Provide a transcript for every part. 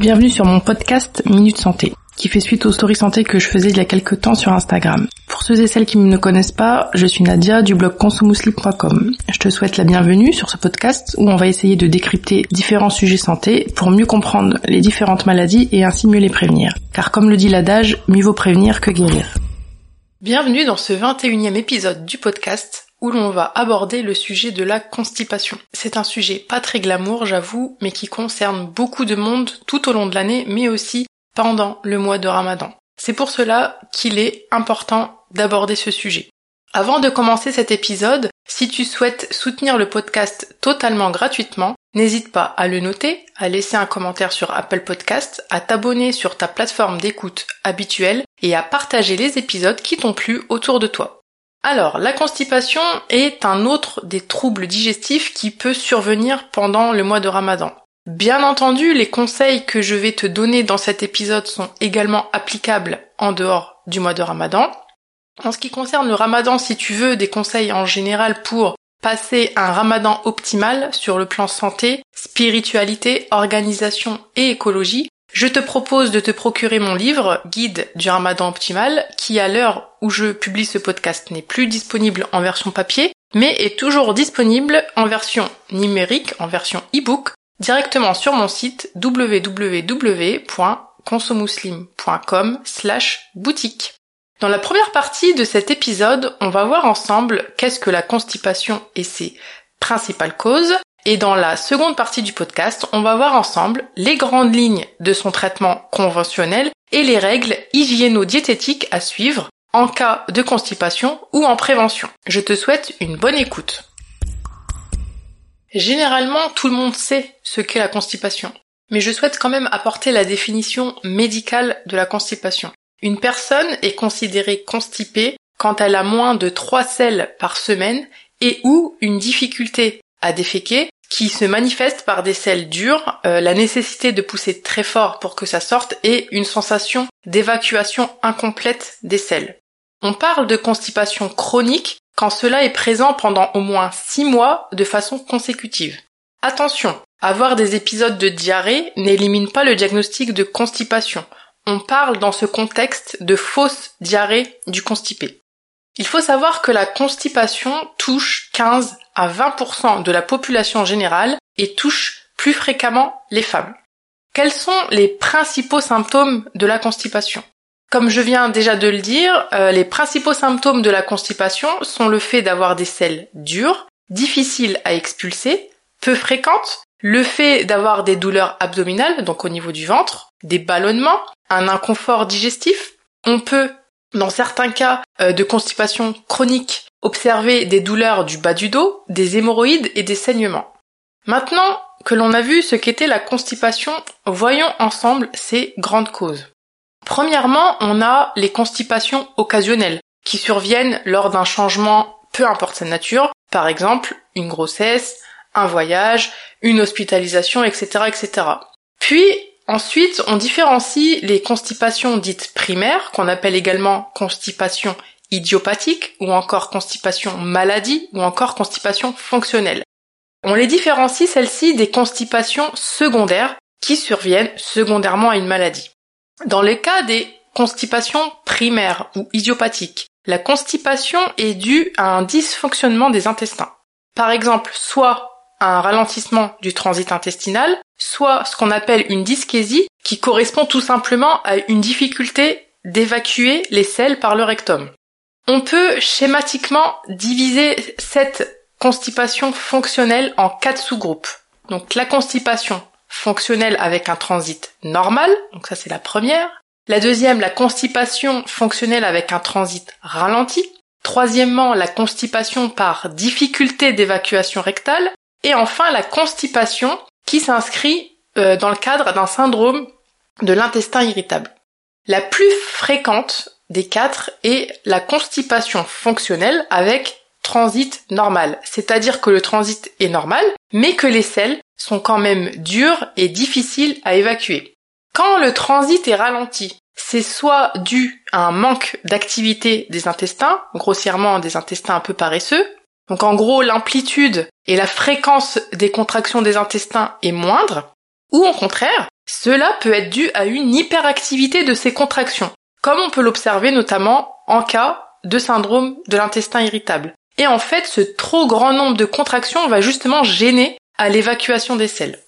Bienvenue sur mon podcast Minute Santé, qui fait suite aux stories santé que je faisais il y a quelques temps sur Instagram. Pour ceux et celles qui ne me connaissent pas, je suis Nadia du blog consomusli.com. Je te souhaite la bienvenue sur ce podcast où on va essayer de décrypter différents sujets santé pour mieux comprendre les différentes maladies et ainsi mieux les prévenir. Car comme le dit l'adage, mieux vaut prévenir que guérir. Bienvenue dans ce 21e épisode du podcast où l'on va aborder le sujet de la constipation. C'est un sujet pas très glamour, j'avoue, mais qui concerne beaucoup de monde tout au long de l'année, mais aussi pendant le mois de Ramadan. C'est pour cela qu'il est important d'aborder ce sujet. Avant de commencer cet épisode, si tu souhaites soutenir le podcast totalement gratuitement, n'hésite pas à le noter, à laisser un commentaire sur Apple Podcast, à t'abonner sur ta plateforme d'écoute habituelle et à partager les épisodes qui t'ont plu autour de toi. Alors, la constipation est un autre des troubles digestifs qui peut survenir pendant le mois de Ramadan. Bien entendu, les conseils que je vais te donner dans cet épisode sont également applicables en dehors du mois de Ramadan. En ce qui concerne le Ramadan, si tu veux des conseils en général pour passer un Ramadan optimal sur le plan santé, spiritualité, organisation et écologie, je te propose de te procurer mon livre Guide du Ramadan optimal qui à l'heure où je publie ce podcast n'est plus disponible en version papier mais est toujours disponible en version numérique, en version e-book directement sur mon site www.consomuslim.com boutique. Dans la première partie de cet épisode, on va voir ensemble qu'est-ce que la constipation et ses principales causes, et dans la seconde partie du podcast, on va voir ensemble les grandes lignes de son traitement conventionnel et les règles hygiéno-diététiques à suivre en cas de constipation ou en prévention. Je te souhaite une bonne écoute. Généralement, tout le monde sait ce qu'est la constipation, mais je souhaite quand même apporter la définition médicale de la constipation. Une personne est considérée constipée quand elle a moins de 3 selles par semaine et ou une difficulté à déféquer qui se manifeste par des selles dures, euh, la nécessité de pousser très fort pour que ça sorte et une sensation d'évacuation incomplète des selles. On parle de constipation chronique quand cela est présent pendant au moins 6 mois de façon consécutive. Attention, avoir des épisodes de diarrhée n'élimine pas le diagnostic de constipation. On parle dans ce contexte de fausse diarrhée du constipé. Il faut savoir que la constipation touche 15 à 20% de la population générale et touche plus fréquemment les femmes. Quels sont les principaux symptômes de la constipation? Comme je viens déjà de le dire, euh, les principaux symptômes de la constipation sont le fait d'avoir des selles dures, difficiles à expulser, peu fréquentes, le fait d'avoir des douleurs abdominales, donc au niveau du ventre, des ballonnements, un inconfort digestif. On peut dans certains cas euh, de constipation chronique, observer des douleurs du bas du dos, des hémorroïdes et des saignements. Maintenant que l'on a vu ce qu'était la constipation, voyons ensemble ces grandes causes. Premièrement, on a les constipations occasionnelles, qui surviennent lors d'un changement, peu importe sa nature, par exemple une grossesse, un voyage, une hospitalisation, etc., etc. Puis, Ensuite, on différencie les constipations dites primaires, qu'on appelle également constipation idiopathique, ou encore constipation maladie, ou encore constipation fonctionnelle. On les différencie celles-ci des constipations secondaires, qui surviennent secondairement à une maladie. Dans le cas des constipations primaires ou idiopathiques, la constipation est due à un dysfonctionnement des intestins. Par exemple, soit un ralentissement du transit intestinal, soit ce qu'on appelle une dyschésie, qui correspond tout simplement à une difficulté d'évacuer les selles par le rectum. On peut schématiquement diviser cette constipation fonctionnelle en quatre sous-groupes. Donc la constipation fonctionnelle avec un transit normal, donc ça c'est la première. La deuxième, la constipation fonctionnelle avec un transit ralenti. Troisièmement, la constipation par difficulté d'évacuation rectale. Et enfin, la constipation qui s'inscrit euh, dans le cadre d'un syndrome de l'intestin irritable. La plus fréquente des quatre est la constipation fonctionnelle avec transit normal, c'est-à-dire que le transit est normal, mais que les selles sont quand même dures et difficiles à évacuer. Quand le transit est ralenti, c'est soit dû à un manque d'activité des intestins, grossièrement des intestins un peu paresseux, donc en gros, l'amplitude et la fréquence des contractions des intestins est moindre. Ou au contraire, cela peut être dû à une hyperactivité de ces contractions, comme on peut l'observer notamment en cas de syndrome de l'intestin irritable. Et en fait, ce trop grand nombre de contractions va justement gêner à l'évacuation des selles.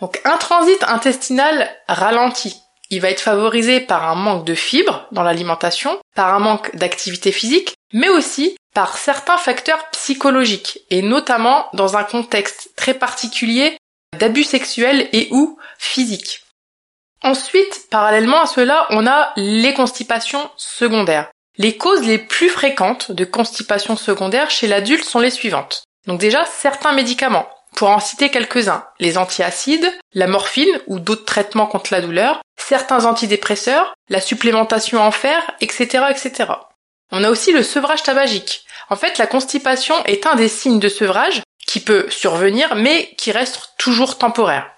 Donc un transit intestinal ralenti, il va être favorisé par un manque de fibres dans l'alimentation, par un manque d'activité physique, mais aussi par certains facteurs psychologiques, et notamment dans un contexte très particulier d'abus sexuels et ou physiques. Ensuite, parallèlement à cela, on a les constipations secondaires. Les causes les plus fréquentes de constipation secondaire chez l'adulte sont les suivantes. Donc déjà, certains médicaments. Pour en citer quelques-uns, les antiacides, la morphine ou d'autres traitements contre la douleur, certains antidépresseurs, la supplémentation en fer, etc., etc. On a aussi le sevrage tabagique. En fait, la constipation est un des signes de sevrage qui peut survenir, mais qui reste toujours temporaire.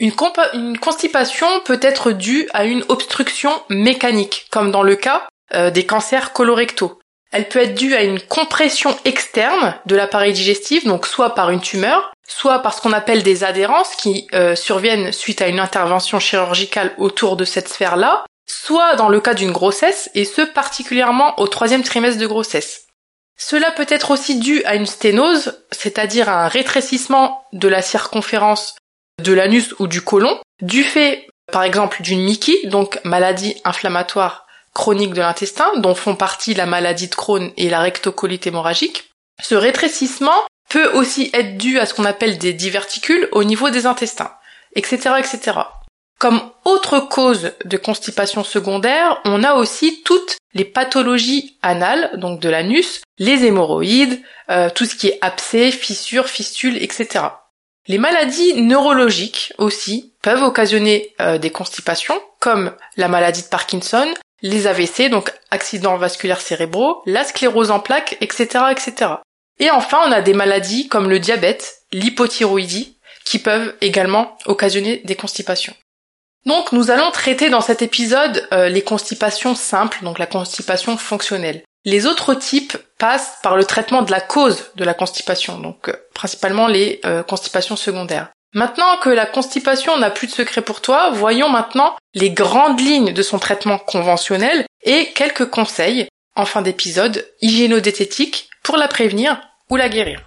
Une, constipation peut être due à une obstruction mécanique, comme dans le cas euh, des cancers colorectaux. Elle peut être due à une compression externe de l'appareil digestif, donc soit par une tumeur, soit par ce qu'on appelle des adhérences qui euh, surviennent suite à une intervention chirurgicale autour de cette sphère-là, soit dans le cas d'une grossesse, et ce particulièrement au troisième trimestre de grossesse. Cela peut être aussi dû à une sténose, c'est-à-dire à un rétrécissement de la circonférence de l'anus ou du côlon, du fait par exemple d'une MICI, donc maladie inflammatoire chronique de l'intestin, dont font partie la maladie de Crohn et la rectocolite hémorragique. Ce rétrécissement peut aussi être dû à ce qu'on appelle des diverticules au niveau des intestins, etc., etc. Comme autre cause de constipation secondaire, on a aussi toutes les pathologies anales, donc de l'anus, les hémorroïdes, euh, tout ce qui est abcès, fissures, fistules, etc. Les maladies neurologiques aussi peuvent occasionner euh, des constipations, comme la maladie de Parkinson, les AVC, donc accidents vasculaires cérébraux, la sclérose en plaques, etc., etc. Et enfin, on a des maladies comme le diabète, l'hypothyroïdie, qui peuvent également occasionner des constipations. Donc nous allons traiter dans cet épisode euh, les constipations simples, donc la constipation fonctionnelle. Les autres types passent par le traitement de la cause de la constipation, donc euh, principalement les euh, constipations secondaires. Maintenant que la constipation n'a plus de secret pour toi, voyons maintenant les grandes lignes de son traitement conventionnel et quelques conseils en fin d'épisode hygiéno-dététiques pour la prévenir ou la guérir.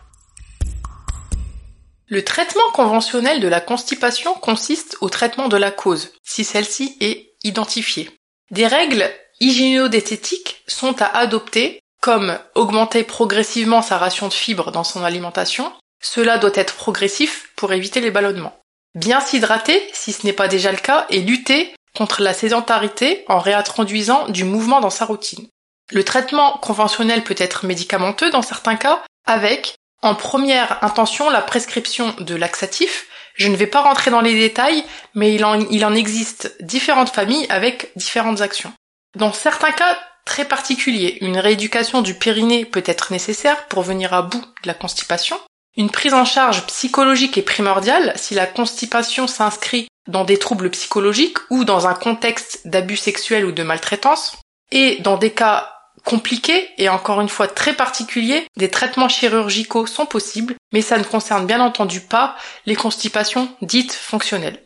Le traitement conventionnel de la constipation consiste au traitement de la cause, si celle-ci est identifiée. Des règles hygiéno-dététiques sont à adopter, comme augmenter progressivement sa ration de fibres dans son alimentation, cela doit être progressif pour éviter les ballonnements. Bien s'hydrater, si ce n'est pas déjà le cas, et lutter contre la sédentarité en réintroduisant du mouvement dans sa routine. Le traitement conventionnel peut être médicamenteux dans certains cas, avec, en première intention, la prescription de laxatifs. Je ne vais pas rentrer dans les détails, mais il en existe différentes familles avec différentes actions. Dans certains cas très particuliers, une rééducation du périnée peut être nécessaire pour venir à bout de la constipation. Une prise en charge psychologique est primordiale si la constipation s'inscrit dans des troubles psychologiques ou dans un contexte d'abus sexuels ou de maltraitance. Et dans des cas compliqués et encore une fois très particuliers, des traitements chirurgicaux sont possibles, mais ça ne concerne bien entendu pas les constipations dites fonctionnelles.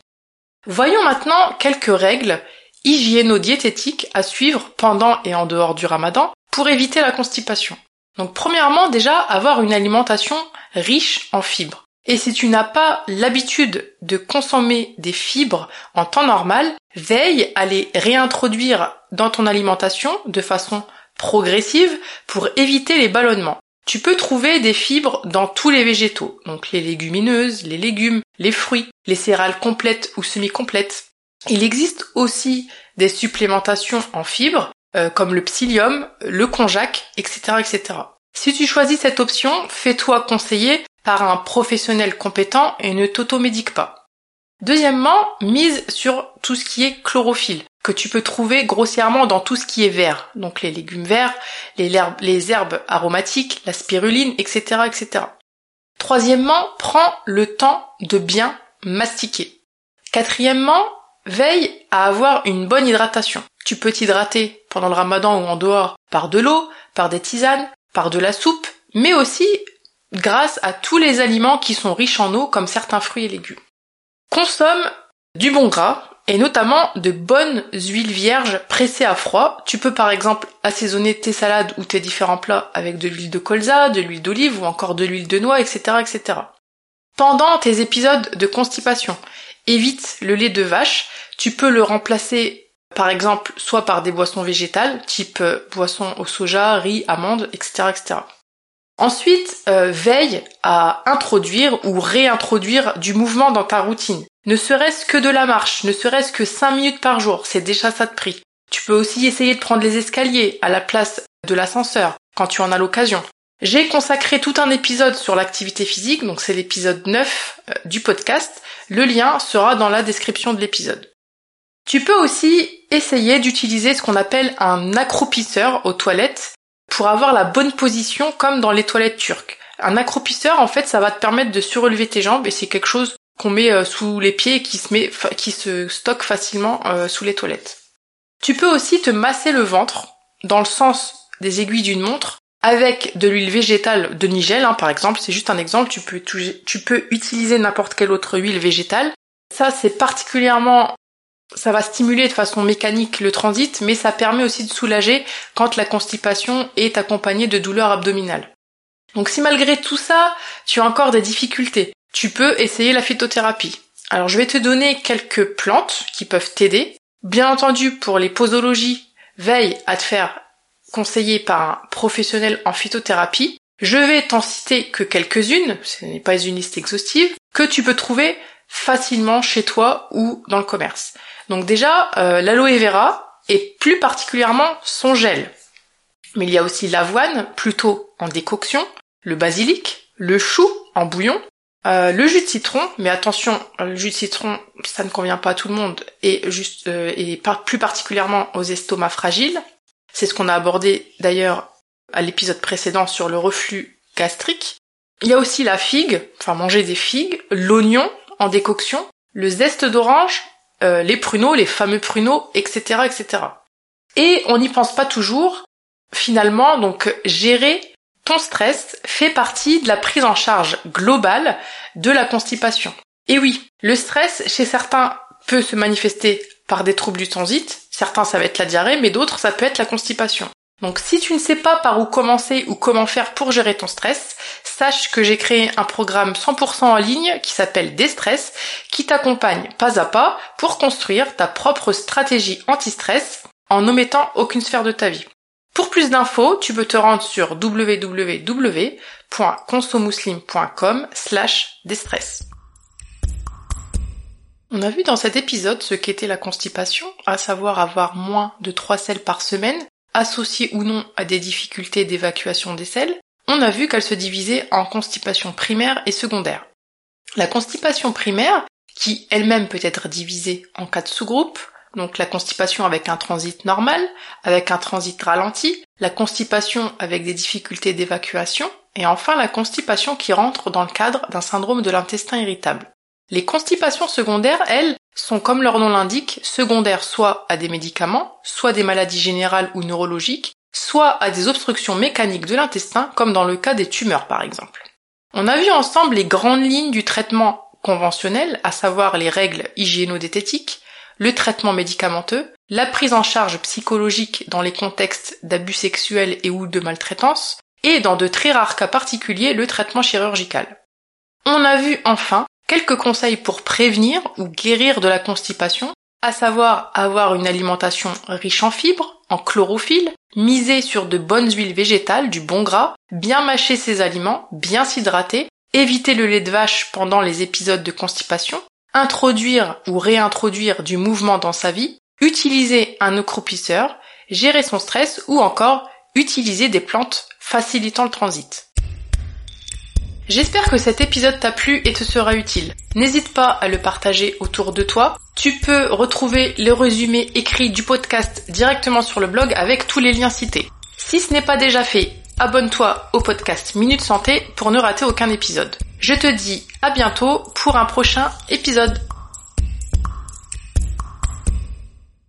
Voyons maintenant quelques règles hygiéno-diététiques à suivre pendant et en dehors du ramadan pour éviter la constipation. Donc premièrement déjà avoir une alimentation riche en fibres. Et si tu n'as pas l'habitude de consommer des fibres en temps normal, veille à les réintroduire dans ton alimentation de façon progressive pour éviter les ballonnements. Tu peux trouver des fibres dans tous les végétaux, donc les légumineuses, les légumes, les fruits, les céréales complètes ou semi-complètes. Il existe aussi des supplémentations en fibres, euh, comme le psyllium, le konjac, etc., etc. Si tu choisis cette option, fais-toi conseiller par un professionnel compétent et ne t'automédique pas. Deuxièmement, mise sur tout ce qui est chlorophylle, que tu peux trouver grossièrement dans tout ce qui est vert, donc les légumes verts, les herbes, les herbes aromatiques, la spiruline, etc., etc. Troisièmement, prends le temps de bien mastiquer. Quatrièmement, veille à avoir une bonne hydratation. Tu peux t'hydrater pendant le ramadan ou en dehors par de l'eau, par des tisanes, par de la soupe, mais aussi grâce à tous les aliments qui sont riches en eau comme certains fruits et légumes. Consomme du bon gras, et notamment de bonnes huiles vierges pressées à froid. Tu peux par exemple assaisonner tes salades ou tes différents plats avec de l'huile de colza, de l'huile d'olive ou encore de l'huile de noix, etc., etc. Pendant tes épisodes de constipation, évite le lait de vache. Tu peux le remplacer par exemple soit par des boissons végétales, type euh, boissons au soja, riz, amandes, etc., etc. Ensuite, euh, veille à introduire ou réintroduire du mouvement dans ta routine. Ne serait-ce que de la marche, ne serait-ce que 5 minutes par jour, c'est déjà ça de prix. Tu peux aussi essayer de prendre les escaliers à la place de l'ascenseur quand tu en as l'occasion. J'ai consacré tout un épisode sur l'activité physique, donc c'est l'épisode 9 euh, du podcast. Le lien sera dans la description de l'épisode. Tu peux aussi essayer d'utiliser ce qu'on appelle un accroupisseur aux toilettes pour avoir la bonne position comme dans les toilettes turques. Un accroupisseur, en fait, ça va te permettre de surélever tes jambes et c'est quelque chose qu'on met euh, sous les pieds et qui se stocke facilement euh, sous les toilettes. Tu peux aussi te masser le ventre dans le sens des aiguilles d'une montre avec de l'huile végétale de Nigel, hein, par exemple. C'est juste un exemple. Tu peux, tu peux utiliser n'importe quelle autre huile végétale. Ça, c'est particulièrement ça va stimuler de façon mécanique le transit, mais ça permet aussi de soulager quand la constipation est accompagnée de douleurs abdominales. Donc si malgré tout ça, tu as encore des difficultés, tu peux essayer la phytothérapie. Alors je vais te donner quelques plantes qui peuvent t'aider. Bien entendu, pour les posologies, veille à te faire conseiller par un professionnel en phytothérapie. Je vais t'en citer que quelques-unes, ce n'est pas une liste exhaustive, que tu peux trouver facilement chez toi ou dans le commerce. Donc déjà, euh, l'aloe vera et plus particulièrement son gel. Mais il y a aussi l'avoine, plutôt en décoction, le basilic, le chou en bouillon, euh, le jus de citron, mais attention, le jus de citron, ça ne convient pas à tout le monde, et juste euh, et plus particulièrement aux estomacs fragiles. C'est ce qu'on a abordé d'ailleurs à l'épisode précédent sur le reflux gastrique. Il y a aussi la figue, enfin manger des figues, l'oignon en décoction, le zeste d'orange, euh, les pruneaux, les fameux pruneaux, etc., etc. Et on n'y pense pas toujours. Finalement, donc gérer ton stress fait partie de la prise en charge globale de la constipation. Et oui, le stress chez certains peut se manifester par des troubles du transit, certains ça va être la diarrhée, mais d'autres ça peut être la constipation. Donc si tu ne sais pas par où commencer ou comment faire pour gérer ton stress, sache que j'ai créé un programme 100% en ligne qui s'appelle Destress, qui t'accompagne pas à pas pour construire ta propre stratégie anti-stress en omettant aucune sphère de ta vie. Pour plus d'infos, tu peux te rendre sur www.consomuslim.com slash destress. On a vu dans cet épisode ce qu'était la constipation, à savoir avoir moins de 3 selles par semaine, associées ou non à des difficultés d'évacuation des selles. On a vu qu'elle se divisait en constipation primaire et secondaire. La constipation primaire, qui elle-même peut être divisée en quatre sous-groupes, donc la constipation avec un transit normal, avec un transit ralenti, la constipation avec des difficultés d'évacuation, et enfin la constipation qui rentre dans le cadre d'un syndrome de l'intestin irritable. Les constipations secondaires, elles, sont comme leur nom l'indique, secondaires soit à des médicaments, soit des maladies générales ou neurologiques, soit à des obstructions mécaniques de l'intestin, comme dans le cas des tumeurs par exemple. On a vu ensemble les grandes lignes du traitement conventionnel, à savoir les règles hygiéno-dététiques, le traitement médicamenteux, la prise en charge psychologique dans les contextes d'abus sexuels et ou de maltraitance, et dans de très rares cas particuliers, le traitement chirurgical. On a vu enfin quelques conseils pour prévenir ou guérir de la constipation, à savoir avoir une alimentation riche en fibres, en chlorophylle, miser sur de bonnes huiles végétales, du bon gras, bien mâcher ses aliments, bien s'hydrater, éviter le lait de vache pendant les épisodes de constipation, introduire ou réintroduire du mouvement dans sa vie, utiliser un accroupisseur, gérer son stress ou encore utiliser des plantes facilitant le transit. J'espère que cet épisode t'a plu et te sera utile. N'hésite pas à le partager autour de toi. Tu peux retrouver le résumé écrit du podcast directement sur le blog avec tous les liens cités. Si ce n'est pas déjà fait, abonne-toi au podcast Minute Santé pour ne rater aucun épisode. Je te dis à bientôt pour un prochain épisode.